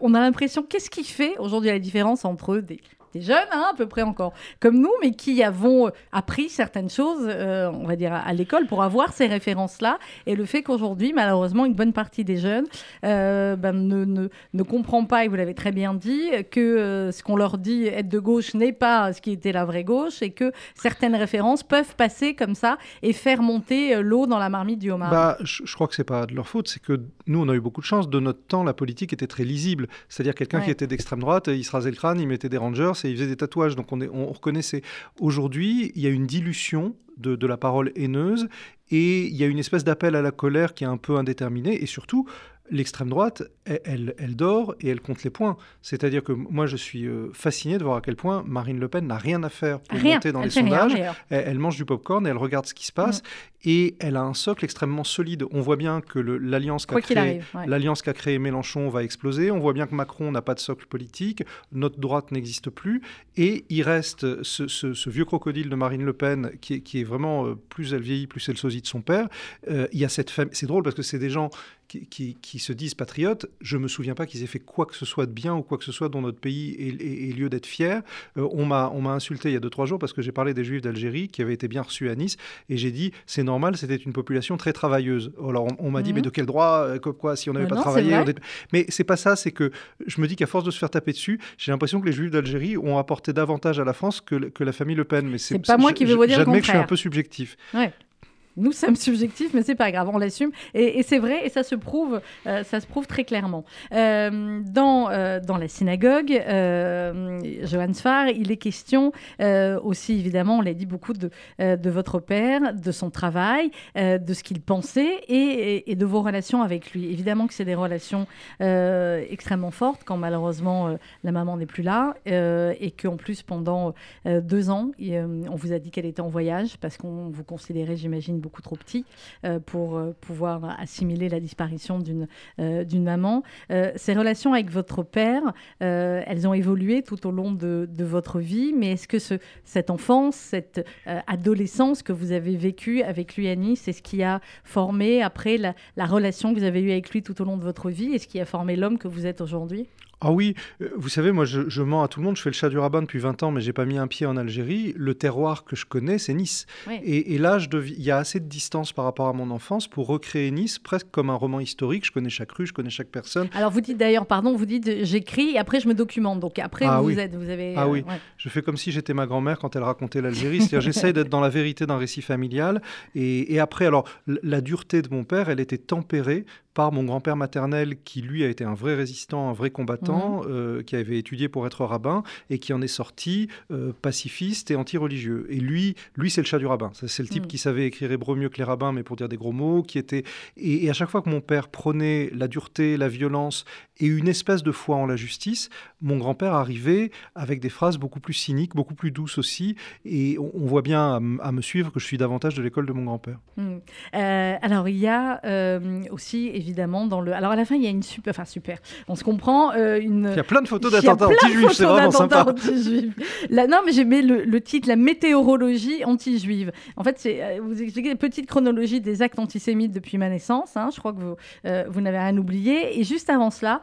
on a l'impression, qu'est-ce qui fait aujourd'hui la différence entre des des jeunes, hein, à peu près encore comme nous, mais qui avons appris certaines choses, euh, on va dire, à, l'école pour avoir ces références-là. Et le fait qu'aujourd'hui, malheureusement, une bonne partie des jeunes euh, ben, ne, ne, ne, comprend pas, et vous l'avez très bien dit, que euh, ce qu'on leur dit être de gauche n'est pas ce qui était la vraie gauche, et que certaines références peuvent passer comme ça et faire monter l'eau dans la marmite du homard. Bah, je, je crois que c'est pas de leur faute, c'est que nous, on a eu beaucoup de chance. De notre temps, la politique était très lisible. C'est-à-dire quelqu'un qui était d'extrême droite, il se rasait le crâne, il mettait des rangers et il faisait des tatouages. Donc on, reconnaissait. Aujourd'hui, il y a une dilution de, de, la parole haineuse et il y a une espèce d'appel à la colère qui est un peu indéterminé. Et surtout, l'extrême droite, elle, elle, dort et elle compte les points. C'est-à-dire que moi, je suis euh, fasciné de voir à quel point Marine Le Pen n'a rien à faire pour monter dans les sondages. elle, mange du popcorn et elle regarde ce qui se passe. Mm. Et elle a un socle extrêmement solide. On voit bien que l'alliance qu'a créée qu créé Mélenchon va exploser. On voit bien que Macron n'a pas de socle politique. Notre droite n'existe plus. Et il reste ce, vieux crocodile de Marine Le Pen qui est, qui est vraiment, euh, plus elle vieillit, plus elle sosie de son père. Euh, il y a cette C'est drôle parce que c'est des gens qui, se disent patriotes, je ne me souviens pas qu'ils aient fait quoi que ce soit de bien ou quoi que ce soit dont notre pays ait, lieu d'être fier. Euh, on m'a insulté il y a 2-3 jours parce que j'ai parlé des Juifs d'Algérie qui avaient été bien reçus à Nice et j'ai dit c'est normal, c'était une population très travailleuse. Alors on, m'a dit mais mhm. de quel droit, euh, quoi, si on n'avait pas travaillé on... Mais c'est pas ça, c'est que je me dis qu'à force de se faire taper dessus, j'ai l'impression que les Juifs d'Algérie ont apporté davantage à la France que, que la famille Le Pen. Mais c'est pas moi qui veux vous dire J'admets que je suis un peu subjectif. Ouais. Nous sommes subjectifs, mais c'est pas grave, on l'assume. Et, c'est vrai, et ça se prouve, euh, ça se prouve très clairement. Euh, dans, euh, dans la synagogue, Johannes Farr, il est question aussi, évidemment, on l'a dit beaucoup de, de votre père, de son travail, de ce qu'il pensait et, et, de vos relations avec lui. Évidemment que c'est des relations extrêmement fortes quand malheureusement la maman n'est plus là et qu'en plus pendant deux ans, on vous a dit qu'elle était en voyage parce qu'on vous considérait, j'imagine, trop petit pour pouvoir assimiler la disparition d'une euh, d'une maman. Euh, ces relations avec votre père, euh, elles ont évolué tout au long de, de votre vie, mais est-ce que ce, cette enfance, cette adolescence que vous avez vécue avec lui, Annie, c'est ce qui a formé après la, la relation que vous avez eue avec lui tout au long de votre vie? Et ce qui a formé l'homme que vous êtes aujourd'hui? Ah oui, euh, vous savez, moi je, mens à tout le monde, je fais le chat du rabbin depuis 20 ans, mais j'ai pas mis un pied en Algérie. Le terroir que je connais, c'est Nice. Et, là, il y a assez de distance par rapport à mon enfance pour recréer Nice presque comme un roman historique. Je connais chaque rue, je connais chaque personne. Alors vous dites d'ailleurs, pardon, vous dites j'écris et après je me documente. Donc après ah vous, êtes, vous avez... Ah oui, euh, je fais comme si j'étais ma grand-mère quand elle racontait l'Algérie. C'est-à-dire j'essaye d'être dans la vérité d'un récit familial. Et, et après, alors la dureté de mon père, elle était tempérée par mon grand-père maternel qui, lui, a été un vrai résistant, un vrai combattant, mhm. euh, qui avait étudié pour être rabbin et qui en est sorti euh, pacifiste et anti-religieux. Et lui, lui c'est le chat du rabbin. C'est le type mhm. qui savait écrire hébreu mieux que les rabbins, mais pour dire des gros mots, qui était... Et, à chaque fois que mon père prenait la dureté, la violence et une espèce de foi en la justice, mon grand-père arrivait avec des phrases beaucoup plus cyniques, beaucoup plus douces aussi. Et on, voit bien à, me suivre que je suis davantage de l'école de mon grand-père. Mhm. Euh, alors, il y a aussi, évidemment, évidemment dans le. Alors à la fin, il y a une super, enfin super. On se comprend. Euh, une... Il y a plein de photos d'attentats anti-juifs, c'est vraiment sympa. La... Non, mais j'ai mis le, titre, la météorologie anti-juive. En fait, c'est euh, vous expliquez une petite chronologie des actes antisémites depuis ma naissance. Hein. Je crois que vous, euh, vous n'avez rien oublié. Et juste avant cela,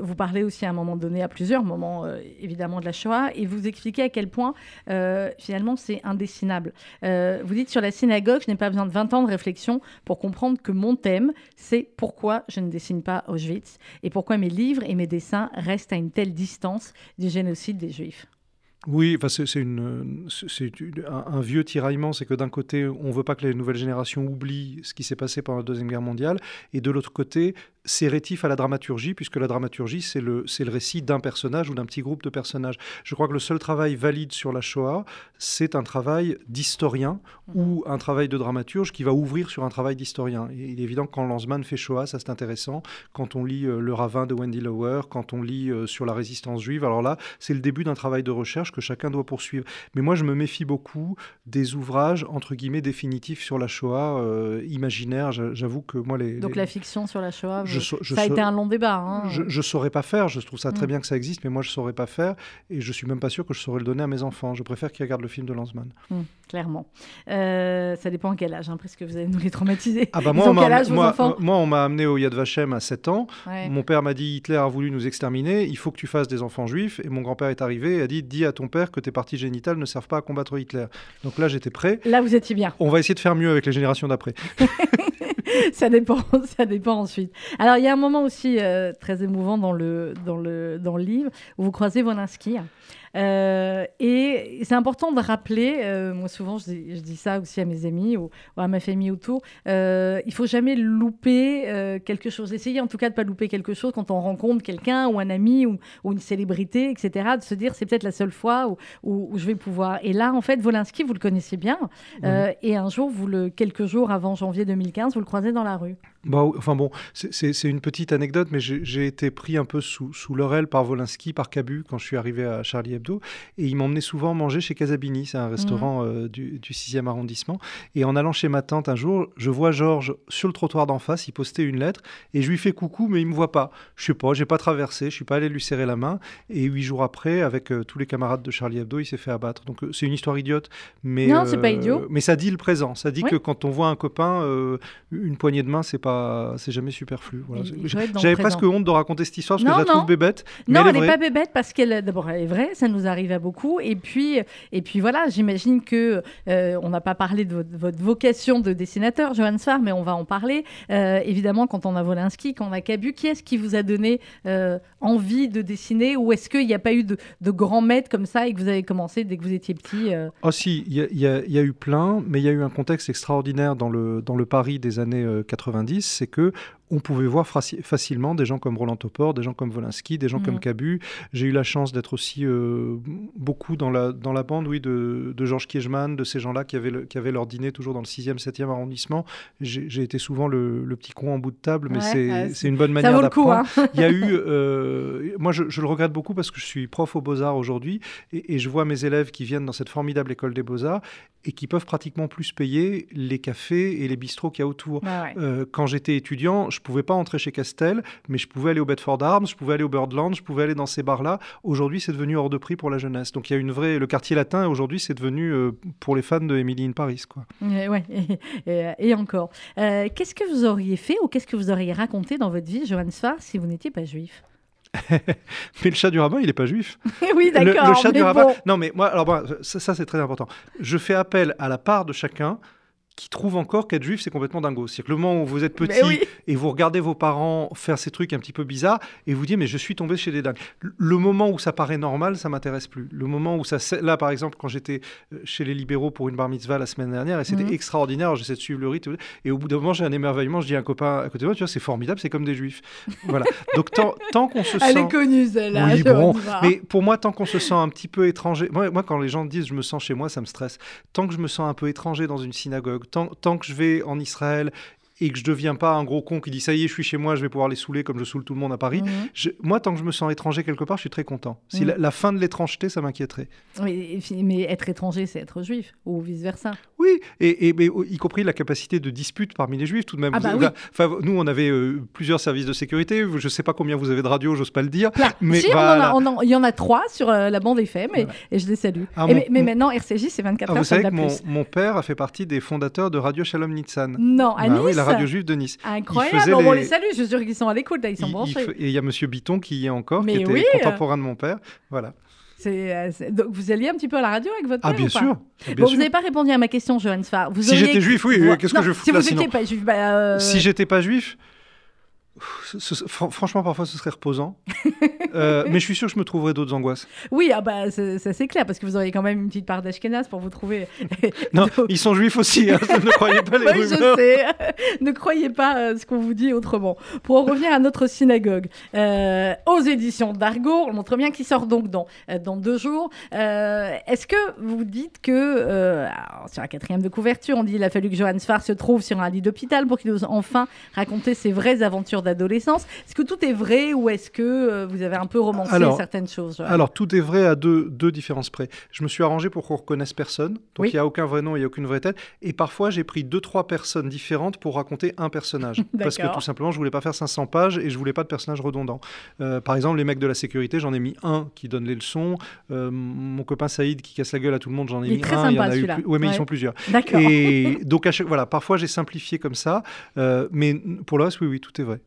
vous parlez aussi à un moment donné, à plusieurs moments évidemment de la Shoah, et vous expliquez à quel point finalement c'est indessinable. vous dites sur la synagogue, je n'ai pas besoin de 20 ans de réflexion pour comprendre que mon thème, c'est pourquoi je ne dessine pas Auschwitz et pourquoi mes livres et mes dessins restent à une telle distance du génocide des Juifs. Oui, enfin, c'est une, un, un, vieux tiraillement, c'est que d'un côté, on ne veut pas que les nouvelles générations oublient ce qui s'est passé pendant la Deuxième Guerre mondiale, et de l'autre côté, c'est rétif à la dramaturgie, puisque la dramaturgie, c'est le, le récit d'un personnage ou d'un petit groupe de personnages. Je crois que le seul travail valide sur la Shoah, c'est un travail d'historien mhm. ou un travail de dramaturge qui va ouvrir sur un travail d'historien. il est évident que quand Lanzmann fait Shoah, ça c'est intéressant. Quand on lit euh, Le Ravin de Wendy Lower, quand on lit euh, sur la résistance juive, alors là, c'est le début d'un travail de recherche que chacun doit poursuivre. Mais moi, je me méfie beaucoup des ouvrages, entre guillemets, définitifs sur la Shoah, euh, imaginaires. J'avoue que moi, les... Donc la fiction sur la Shoah ça a été un long débat. Hein. Je ne saurais pas faire. Je trouve ça très mm. bien que ça existe, mais moi, je ne saurais pas faire. Et je suis même pas sûr que je saurais le donner à mes enfants. Je préfère qu'ils regardent le film de Lanzmann. Mm, clairement. Euh, ça dépend à quel âge, hein, parce que vous allez nous les traumatiser. Ah bah moi, on âge, moi, moi, on m'a amené au Yad Vashem à 7 ans. Mon père m'a dit Hitler a voulu nous exterminer, il faut que tu fasses des enfants juifs. Et mon grand-père est arrivé et a dit Dis à ton père que tes parties génitales ne servent pas à combattre Hitler. Donc là, j'étais prêt. Là, vous étiez bien. On va essayer de faire mieux avec les générations d'après. ça dépend, ça dépend ensuite. Alors, il y a un moment aussi euh, très émouvant dans le, dans, le, dans le livre où vous croisez Wolinski. Euh, et c'est important de rappeler, euh, moi souvent je dis, ça aussi à mes amis ou, à ma famille autour, euh, il faut jamais louper euh, quelque chose. Essayez en tout cas de pas louper quelque chose quand on rencontre quelqu'un ou un ami ou, une célébrité, etc. De se dire c'est peut-être la seule fois où, où, je vais pouvoir. Et là en fait, Volinsky, vous le connaissez bien. et un jour, vous le, quelques jours avant janvier 2015, vous le croisez dans la rue. Bah, enfin bon, c'est une petite anecdote, mais j'ai été pris un peu sous, sous leur aile par Volinsky, par Cabu, quand je suis arrivé à Charlie Hebdo. Et il m'emmenait souvent manger chez Casabini, c'est un restaurant mmh. euh, du, 6e arrondissement. Et en allant chez ma tante un jour, je vois Georges sur le trottoir d'en face, il postait une lettre, et je lui fais coucou, mais il me voit pas. Je sais pas, j'ai pas traversé, je suis pas allé lui serrer la main. Et huit jours après, avec euh, tous les camarades de Charlie Hebdo, il s'est fait abattre. Donc euh, c'est une histoire idiote, mais non, c'est pas idiot. Mais ça dit le présent. Ça dit que quand on voit un copain, une poignée de main, c'est pas pas, c'est jamais superflu. Voilà. J'avais presque honte de raconter cette histoire parce Non, que je la trouve non. bébête. mais Non, elle est elle n'est pas bébête parce qu'elle, d'abord, elle est vraie, ça nous arrive à beaucoup. Et puis, et puis voilà, j'imagine que euh, on n'a pas parlé de votre, votre vocation de dessinateur, Johan Sfar, mais on va en parler. Euh, évidemment, quand on a Wolinski, quand on a Cabu, qui est-ce qui vous a donné euh, envie de dessiner ou est-ce qu'il n'y a pas eu de, de grands maîtres comme ça et que vous avez commencé dès que vous étiez petit Ah si, il y, y a- il y a eu plein, mais il y a eu un contexte extraordinaire dans le, dans le Paris des années euh, 90, c'est que on pouvait voir faci- facilement des gens comme Roland Topor, des gens comme Wolinski, des gens comme Cabu. J'ai eu la chance d'être aussi euh, beaucoup dans la, dans la bande oui, de, de Georges Kiechmann, de ces gens-là qui avaient, le- qui avaient leur dîner toujours dans le 6e, 7e arrondissement. J'ai été souvent le, le petit con en bout de table, mais Ouais, c'est une bonne manière vaut le coup, d'apprendre. hein Il y a eu, euh, moi je, je le regrette beaucoup parce que je suis prof aux Beaux-Arts aujourd'hui et, et je vois mes élèves qui viennent dans cette formidable école des Beaux-Arts et qui peuvent pratiquement plus payer les cafés et les bistrots qu'il y a autour. Ouais. Euh, quand j'étais étudiant, je pouvais pas entrer chez Castel, mais je pouvais aller au Bedford Arms, je pouvais aller au Birdland, je pouvais aller dans ces bars-là. Aujourd'hui, c'est devenu hors de prix pour la jeunesse. Donc il y a une vraie, le quartier latin aujourd'hui, c'est devenu euh, pour les fans de Emily in Paris, quoi. Et, ouais, et, encore. Euh, qu'est-ce que vous auriez fait ou qu'est-ce que vous auriez raconté dans votre vie, Johan Sfar, si vous n'étiez pas juif? Mais le chat du rabbin, il est pas juif. Oui, d'accord. Le, chat du rabbin. bon. Non, mais moi, alors bon, ça, ça, c'est très important. Je fais appel à la part de chacun qui trouve encore qu'être juif, c'est complètement dingo. C'est que le moment où vous êtes petit oui. et vous regardez vos parents faire ces trucs un petit peu bizarres et vous dites, mais je suis tombé chez des dingues. Le- moment où ça paraît normal, ça m'intéresse plus. Le moment où ça. Là, par exemple, quand j'étais euh, chez les libéraux pour une bar mitzvah la semaine dernière, et c'était Mhm. extraordinaire, j'essaie de suivre le rythme, et au bout d'un moment, j'ai un émerveillement, je dis à un copain à côté de moi, tu vois, c'est formidable, c'est comme des juifs. voilà. Donc, tant, tant qu'on se Elle sent. est connue, celle-là. Oui, bon, mais pour moi, tant qu'on se sent un petit peu étranger, moi, moi, quand les gens disent je me sens chez moi, ça me stresse. Tant que je me sens un peu étranger dans une synagogue, tant, que je vais en Israël et que je deviens pas un gros con qui dit ça y est, je suis chez moi, je vais pouvoir les saouler comme je saoule tout le monde à Paris. Mhm. je- moi, tant que je me sens étranger quelque part, je suis très content. Si Mhm. la, la fin de l'étrangeté, ça m'inquiéterait. Mais, mais être étranger, c'est être juif, ou vice-versa. Oui, et, y compris la capacité de dispute parmi les juifs tout de même. Ah Vous- bah oui. enfin, nous, on avait euh, plusieurs services de sécurité. Je sais pas combien vous avez de radio, j'ose pas le dire. Plein. Mais si, on en voilà. a- on en- il y en a trois sur euh, la bande FM, et, Voilà. et je les salue. Ah, mon- mais, mais mon- maintenant, RCJ, c'est 24 Ah, heures, vous savez que mon, père a fait partie des fondateurs de Radio Shalom Nitsan. Non, à Bah Nice oui, la radio juive de Nice. Incroyable, Bon, on les- les salue, je suis sûr qu'ils sont à l'écoute, là, ils sont Il- branchés. Et il y a Monsieur Biton qui y est encore, Mais qui était oui, contemporain de mon père. Voilà. C'est, euh, Donc vous alliez un petit peu à la radio avec votre Ah, père bien ou pas sûr. Ah, bien Bon, vous sûr. n'avez pas répondu à ma question, Johan Sfar. Vous Si auriez- j'étais juif, oui, Voilà. qu'est-ce que je fous Si là, vous sinon n'étiez pas juif, bah, euh, Si j'étais pas juif, ce- ce- fran- franchement, parfois, ce serait reposant. Euh, mais je suis sûr que je me trouverais d'autres angoisses. Oui, ah bah, ça c'est clair, parce que vous auriez quand même une petite part d'Ashkenaz pour vous trouver. Non, Donc- ils sont juifs aussi. hein, ne croyez pas les Oui, je rumeurs. sais. ne croyez pas euh, ce qu'on vous dit autrement. Pour en revenir à notre synagogue, euh, aux éditions d'Argo, on montre bien qu'il sort donc dans, euh, dans deux jours. Est-ce que vous dites que, alors, sur la quatrième de couverture, on dit qu'il a fallu que Johannes Farr se trouve sur un lit d'hôpital pour qu'il ose enfin raconter ses vraies aventures d'adolescence Est-ce que tout est vrai ou est-ce que euh, vous avez un peu romancé Alors- certaines choses Alors, tout est vrai à deux, deux différences près. Je me suis arrangé pour qu'on reconnaisse personne. Donc, Oui. il n'y a aucun vrai nom, il n'y a aucune vraie tête. Et parfois, j'ai pris deux, trois personnes différentes pour raconter un personnage. Parce que tout simplement, je voulais pas faire 500 pages et je voulais pas de personnage redondant. Euh, par exemple, les mecs de la sécurité, j'en ai mis un qui donne les leçons. Euh, mon copain Saïd qui casse la gueule à tout le monde, j'en ai Il mis très un. il y en sympa, a eu celui-là. plus- Ouais, mais Ouais. ils sont plusieurs. D'accord. Et donc, à chaque- voilà, parfois, j'ai simplifié comme ça. Euh, mais pour le reste, oui, oui, tout est vrai.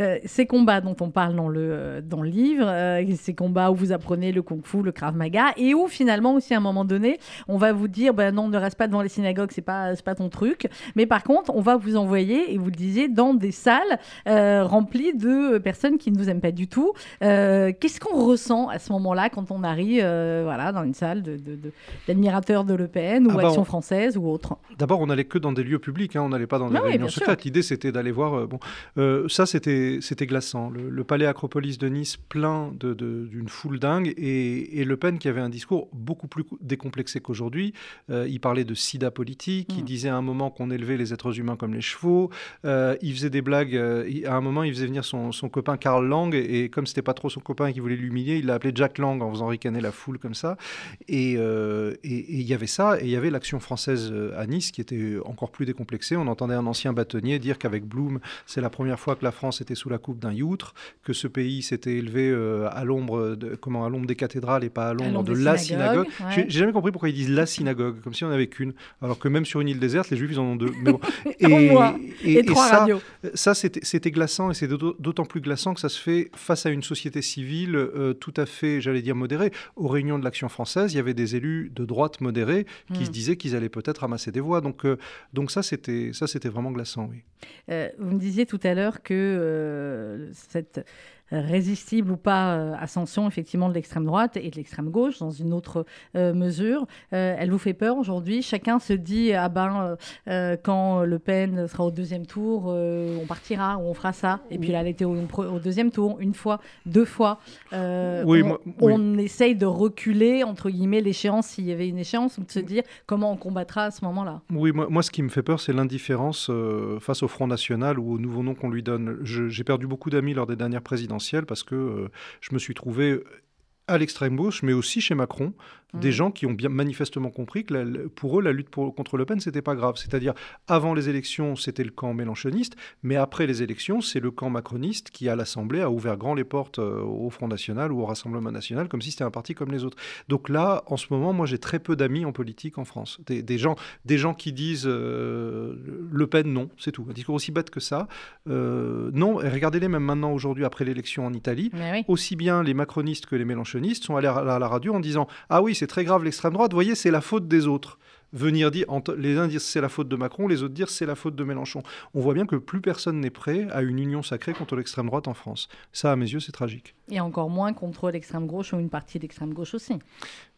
Euh, ces combats dont on parle dans le, euh, dans le livre, euh, ces combats où vous apprenez le kung-fu, le krav maga, et où finalement aussi à un moment donné, on va vous dire, ben non, ne reste pas devant les synagogues, c'est pas, pas ton truc. Mais par contre, on va vous envoyer, et vous le disiez, dans des salles euh, remplies de personnes qui ne vous aiment pas du tout. Qu'est-ce qu'on ressent à ce moment-là quand on arrive voilà, dans une salle de, de- de- d'admirateurs de, Le Pen ou Ah bah, Action on- française ou autre? D'abord, on n'allait que dans des lieux publics, hein, on n'allait pas dans des Ah oui, réunions secrètes. L'idée, c'était d'aller voir. bon, ça, c'était glaçant. Le, le palais Acropolis de Nice, plein de- de- d'une foule dingue, et, et Le Pen qui avait un discours beaucoup plus décomplexé qu'aujourd'hui. Euh, il parlait de sida politique. Il Mm. disait à un moment qu'on élevait les êtres humains comme les chevaux. Euh, il faisait des blagues. euh, à un moment, il faisait venir son, son copain Karl Lang, et, et comme c'était pas trop son copain qui voulait l'humilier, il l'a appelé Jack Lang en faisant ricaner la foule comme ça. Et il y avait ça, et il y avait l'action française à Nice qui était encore plus décomplexée. On entendait un ancien bâtonnier dire qu'avec Bloom, c'est la première fois que la France France était sous la coupe d'un youtre, que ce pays s'était élevé euh, à l'ombre comment à l'ombre des cathédrales et pas à l'ombre de la synagogue. J'ai jamais compris pourquoi ils disent la synagogue, comme si on avait qu'une, alors que même sur une île déserte, les Juifs ils en ont deux. Mais bon. et, et, trois ça. Ça c'était glaçant et c'est d'autant plus glaçant que ça se fait face à une société civile euh, tout à fait, j'allais dire modérée. Aux réunions de l'Action française, il y avait des élus de droite modérés qui hmm. se disaient qu'ils allaient peut-être ramasser des voix. Donc, euh, donc ça c'était ça c'était vraiment glaçant, oui. vous me disiez tout à l'heure que cette résistible ou pas euh, ascension effectivement de l'extrême droite et de l'extrême gauche dans une autre euh, mesure. Euh, elle vous fait peur aujourd'hui? Chacun se dit ah ben quand Le Pen sera au deuxième tour, on partira ou on fera ça. Et puis là, elle était au, deuxième tour une fois, deux fois. oui, on, on, essaye de reculer entre guillemets l'échéance s'il y avait une échéance ou de se dire comment on combattra à ce moment-là. Oui, moi, moi ce qui me fait peur, c'est l'indifférence face au Front National ou au nouveau nom qu'on lui donne. J'ai perdu beaucoup d'amis lors des dernières parce que euh, je me suis trouvé à l'extrême gauche, mais aussi chez Macron, des mmh. gens qui ont bien manifestement compris que pour eux, la lutte contre Le Pen, c'était pas grave. C'est-à-dire, avant les élections, c'était le camp mélanchoniste, mais après les élections, c'est le camp macroniste qui, à l'Assemblée, a ouvert grand les portes euh, au Front National ou au Rassemblement National, comme si c'était un parti comme les autres. Donc là, en ce moment, moi, j'ai très peu d'amis en politique en France. Des, gens, des gens qui disent euh, Le Pen, non, c'est tout. Un discours aussi bête que ça. Euh, non, et regardez-les même maintenant, aujourd'hui, après l'élection en Italie, aussi bien les macronistes que les mélanchonistes sont allés à la, à la radio en disant Ah oui, c'est c'est très grave l'extrême droite, vous voyez, c'est la faute des autres. Venir dire, les uns dire c'est la faute de Macron, les autres dire c'est la faute de Mélenchon. On voit bien que plus personne n'est prêt à une union sacrée contre l'extrême droite en France. Ça, à mes yeux, c'est tragique. Et encore moins contre l'extrême gauche ou une partie d'extrême gauche aussi.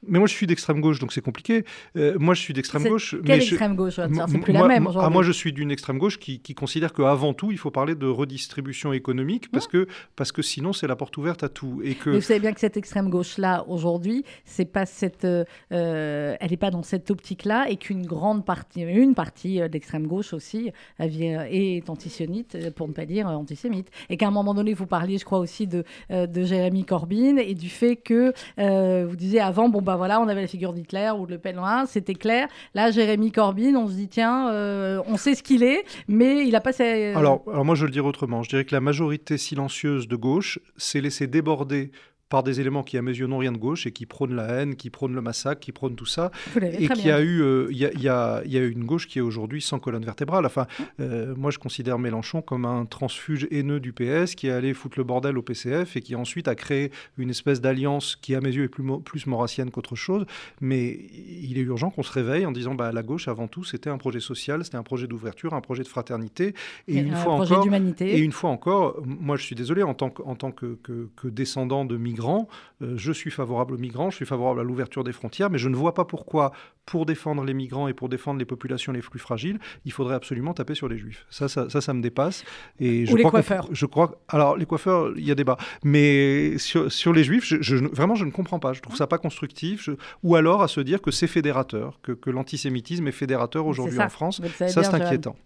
Mais moi, je suis d'extrême gauche, donc c'est compliqué. Euh, moi, je suis d'extrême gauche. Quelle extrême gauche C'est plus la même aujourd'hui. moi, je suis d'une extrême gauche qui, considère qu'avant tout, il faut parler de redistribution économique parce, que, parce que sinon, c'est la porte ouverte à tout. Et que... Mais vous savez bien que cette extrême gauche-là, aujourd'hui, c'est pas cette, euh, elle n'est pas dans cette optique-là et qu'une grande partie, une partie euh, de l'extrême gauche aussi est antisioniste, pour ne pas dire antisémite. Et qu'à un moment donné, vous parliez, je crois, aussi de, de Jérémy Corbyn et du fait que vous disiez avant, bon, bah voilà, on avait la figure d'Hitler ou de Le Pen, c'était clair. Là, Jérémy Corbyn, on se dit, tiens, euh, on sait ce qu'il est, mais il a pas ses... Alors, alors moi, je le dirais autrement. Je dirais que la majorité silencieuse de gauche s'est laissée déborder par des éléments qui, à mes yeux, n'ont rien de gauche et qui prônent la haine, qui prônent le massacre, qui prônent tout ça. Et qui a eu, euh, il y, a, eu une gauche qui est aujourd'hui sans colonne vertébrale. Enfin, euh, moi, je considère Mélenchon comme un transfuge haineux du PS qui est allé foutre le bordel au PCF et qui ensuite a créé une espèce d'alliance qui, à mes yeux, est plus, plus maurassienne qu'autre chose. Mais il est urgent qu'on se réveille en disant, bah, la gauche, avant tout, c'était un projet social, c'était un projet d'ouverture, un projet de fraternité. Et, une fois encore, et une fois encore, moi, je suis désolé, en tant que, en tant que, que, que descendant de migrants, migrants. Euh, je suis favorable aux migrants, je suis favorable à l'ouverture des frontières, mais je ne vois pas pourquoi, pour défendre les migrants et pour défendre les populations les plus fragiles, il faudrait absolument taper sur les juifs. Ça, ça, ça, me dépasse. Et je Ou les coiffeurs. Je crois. Alors, les coiffeurs, il y a débat. Mais sur, sur les juifs, je, vraiment, je ne comprends pas. Je trouve ça pas constructif. Ou alors à se dire que c'est fédérateur, que, que l'antisémitisme est fédérateur aujourd'hui en France. Ça, c'est inquiétant.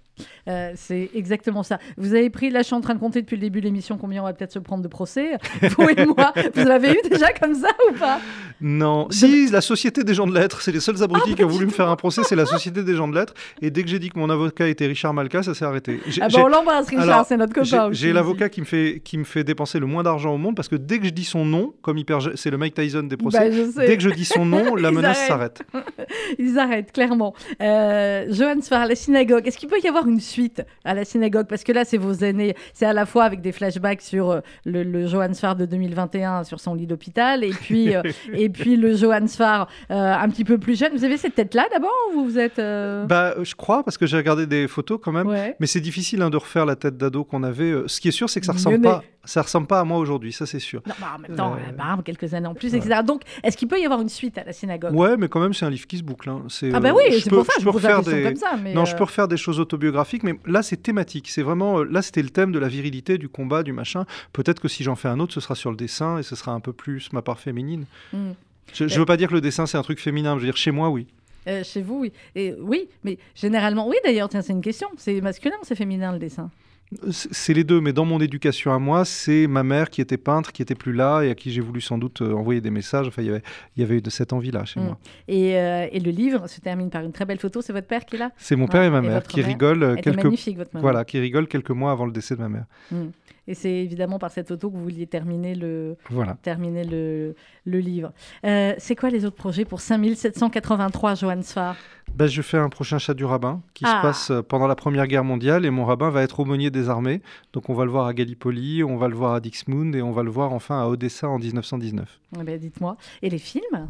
Euh, c'est exactement ça. Vous avez pris, là je suis en train de compter depuis le début de l'émission combien on va peut-être se prendre de procès. Vous et moi, vous l'avez eu déjà comme ça ou pas? Non. Si, la Société des gens de lettres, c'est les seuls abrutis ah, qui ont voulu me faire un procès, c'est la Société des gens de lettres. Et dès que j'ai dit que mon avocat était Richard Malka, ça s'est arrêté. Ah bah on l'embrasse Richard, c'est notre copain. J'ai l'avocat qui, me fait, qui me fait dépenser le moins d'argent au monde parce que dès que je dis son nom, comme c'est le Mike Tyson des procès, bah, dès que je dis son nom, la menace s'arrête. Ils arrêtent, clairement. Euh, Johan Sfar, la synagogue, est-ce qu'il peut y avoir une suite à la synagogue Parce que là, c'est vos aînés. C'est à la fois avec des flashbacks sur euh, le, le Johann Sfar de 2021 sur son lit d'hôpital et puis, euh, et puis le Johann Sfar euh, un petit peu plus jeune. Vous avez cette tête-là d'abord ou vous êtes. Bah, je crois, parce que j'ai regardé des photos quand même. Mais c'est difficile hein, de refaire la tête d'ado qu'on avait. Ce qui est sûr, c'est que ça ressemble pas ça ressemble pas à moi aujourd'hui, ça c'est sûr. Non, bah, en même temps, bah, quelques années en plus, etc. Donc, est-ce qu'il peut y avoir une suite à la synagogue? Ouais, mais quand même, c'est un livre qui se boucle. Hein. Ah bah oui, c'est pour ça, je, peux refaire des... comme ça. non, je peux refaire des choses autobiographiques, mais là, c'est thématique. C'est vraiment, là, c'était le thème de la virilité, du combat, du machin. Peut-être que si j'en fais un autre, ce sera sur le dessin et ce sera un peu plus ma part féminine. Hmm. Je, ne veux pas dire que le dessin c'est un truc féminin. Je veux dire, chez moi, oui. Euh, chez vous, oui. Et oui, mais généralement, oui. D'ailleurs, tiens, c'est une question. C'est masculin ou c'est féminin le dessin? C'est les deux, mais dans mon éducation à moi, c'est ma mère qui était peintre, qui était plus là et à qui j'ai voulu sans doute euh, envoyer des messages. Enfin, il y avait, il y avait eu de cette envie-là chez mm. moi. Euh, et, le livre se termine par une très belle photo. C'est votre père qui est là? C'est mon père et ma mère qui rigolent quelques voilà, qui rigolent quelques mois avant le décès de ma mère. Mm. Et c'est évidemment par cette photo que vous vouliez terminer le, Voilà. terminer le, le livre. Euh, c'est quoi les autres projets pour 5783, Johan Sfar? Ben, je fais un prochain chat du rabbin qui Ah. se passe euh, pendant la Première Guerre mondiale et mon rabbin va être aumônier des armées. Donc on va le voir à Gallipoli, on va le voir à Dixmude et on va le voir enfin à Odessa en 1919. Eh ben, Dites-moi. Et les films?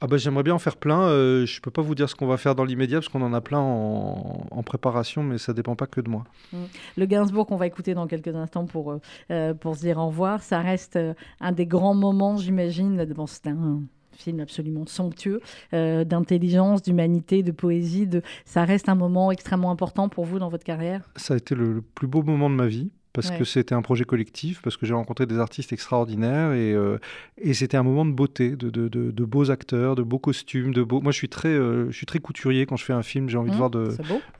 Ah ben, J'aimerais bien en faire plein. Euh, je peux pas vous dire ce qu'on va faire dans l'immédiat parce qu'on en a plein en, en préparation, mais ça dépend pas que de moi. Le Gainsbourg qu'on va écouter dans quelques instants pour, euh, euh, pour se dire au revoir, ça reste un des grands moments, j'imagine. Bon, c'est un film absolument somptueux euh, d'intelligence, d'humanité, de poésie. De... Ça reste un moment extrêmement important pour vous dans votre carrière? Ça a été le, le plus beau moment de ma vie parce Ouais. que c'était un projet collectif, parce que j'ai rencontré des artistes extraordinaires et, euh, et c'était un moment de beauté, de, de- de- de beaux acteurs, de beaux costumes, de beaux. Moi, je suis très, euh, je suis très couturier quand je fais un film. J'ai envie de Mmh, voir de,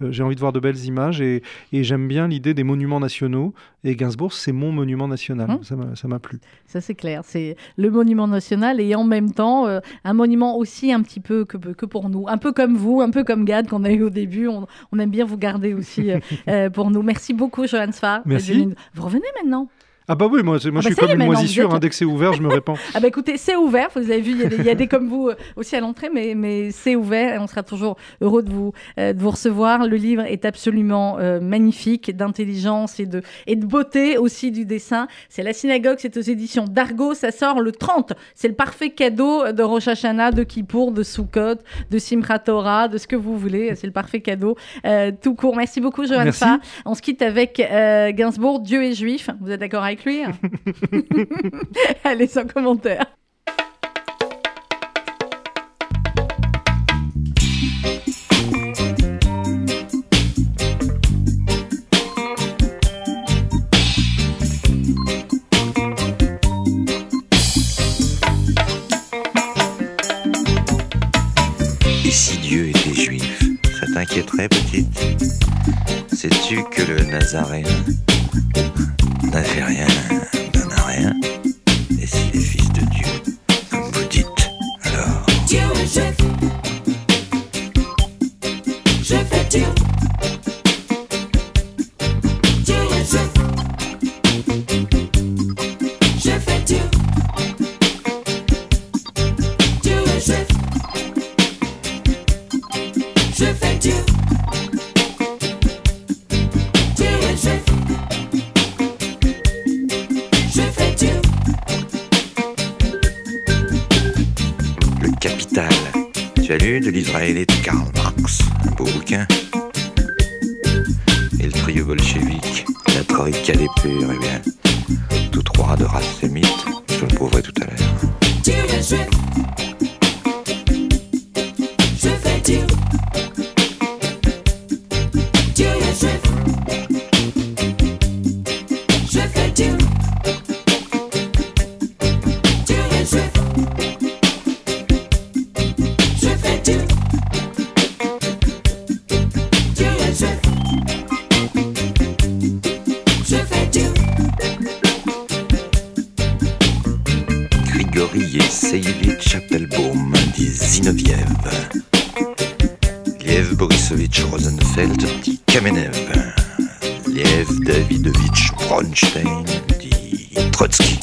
euh, j'ai envie de voir de belles images et, et j'aime bien l'idée des monuments nationaux. Et Gainsbourg, c'est mon monument national. Mmh. Ça m'a- plu. Ça, c'est clair. C'est le monument national et en même temps, un monument aussi un petit peu que, que pour nous. Un peu comme vous, un peu comme Gad qu'on a eu au début. On, on aime bien vous garder aussi pour nous. Merci beaucoup, Johan Sfar. Merci. Vous revenez maintenant Ah bah oui, moi, moi Ah bah je suis y est, comme une moisissure. hein, dès que c'est ouvert, je me répands. Ah bah écoutez, c'est ouvert, vous avez vu, il y a des, il y a des comme vous euh, aussi à l'entrée, mais, mais c'est ouvert et on sera toujours heureux de vous, euh, de vous recevoir. Le livre est absolument euh, magnifique, d'intelligence et de, et de beauté aussi du dessin. C'est La Synagogue, c'est aux éditions d'Argo, ça sort le 30. C'est le parfait cadeau de Rosh Hashanah, de Kippour, de Sukkot, de Simchat Torah, de ce que vous voulez. C'est le parfait cadeau euh, tout court. Merci beaucoup, Johan Merci. Fa. On se quitte avec Gainsbourg, Dieu est juif. Vous êtes d'accord avec Allez, sans commentaire. Et si Dieu était juif, ça t'inquiéterait, petite? Sais-tu que le Nazaréen n'avait rien d'un rien Liev Borisovitch Rosenfeld dit Kamenev. Liev Davidovitch Bronstein dit Trotsky.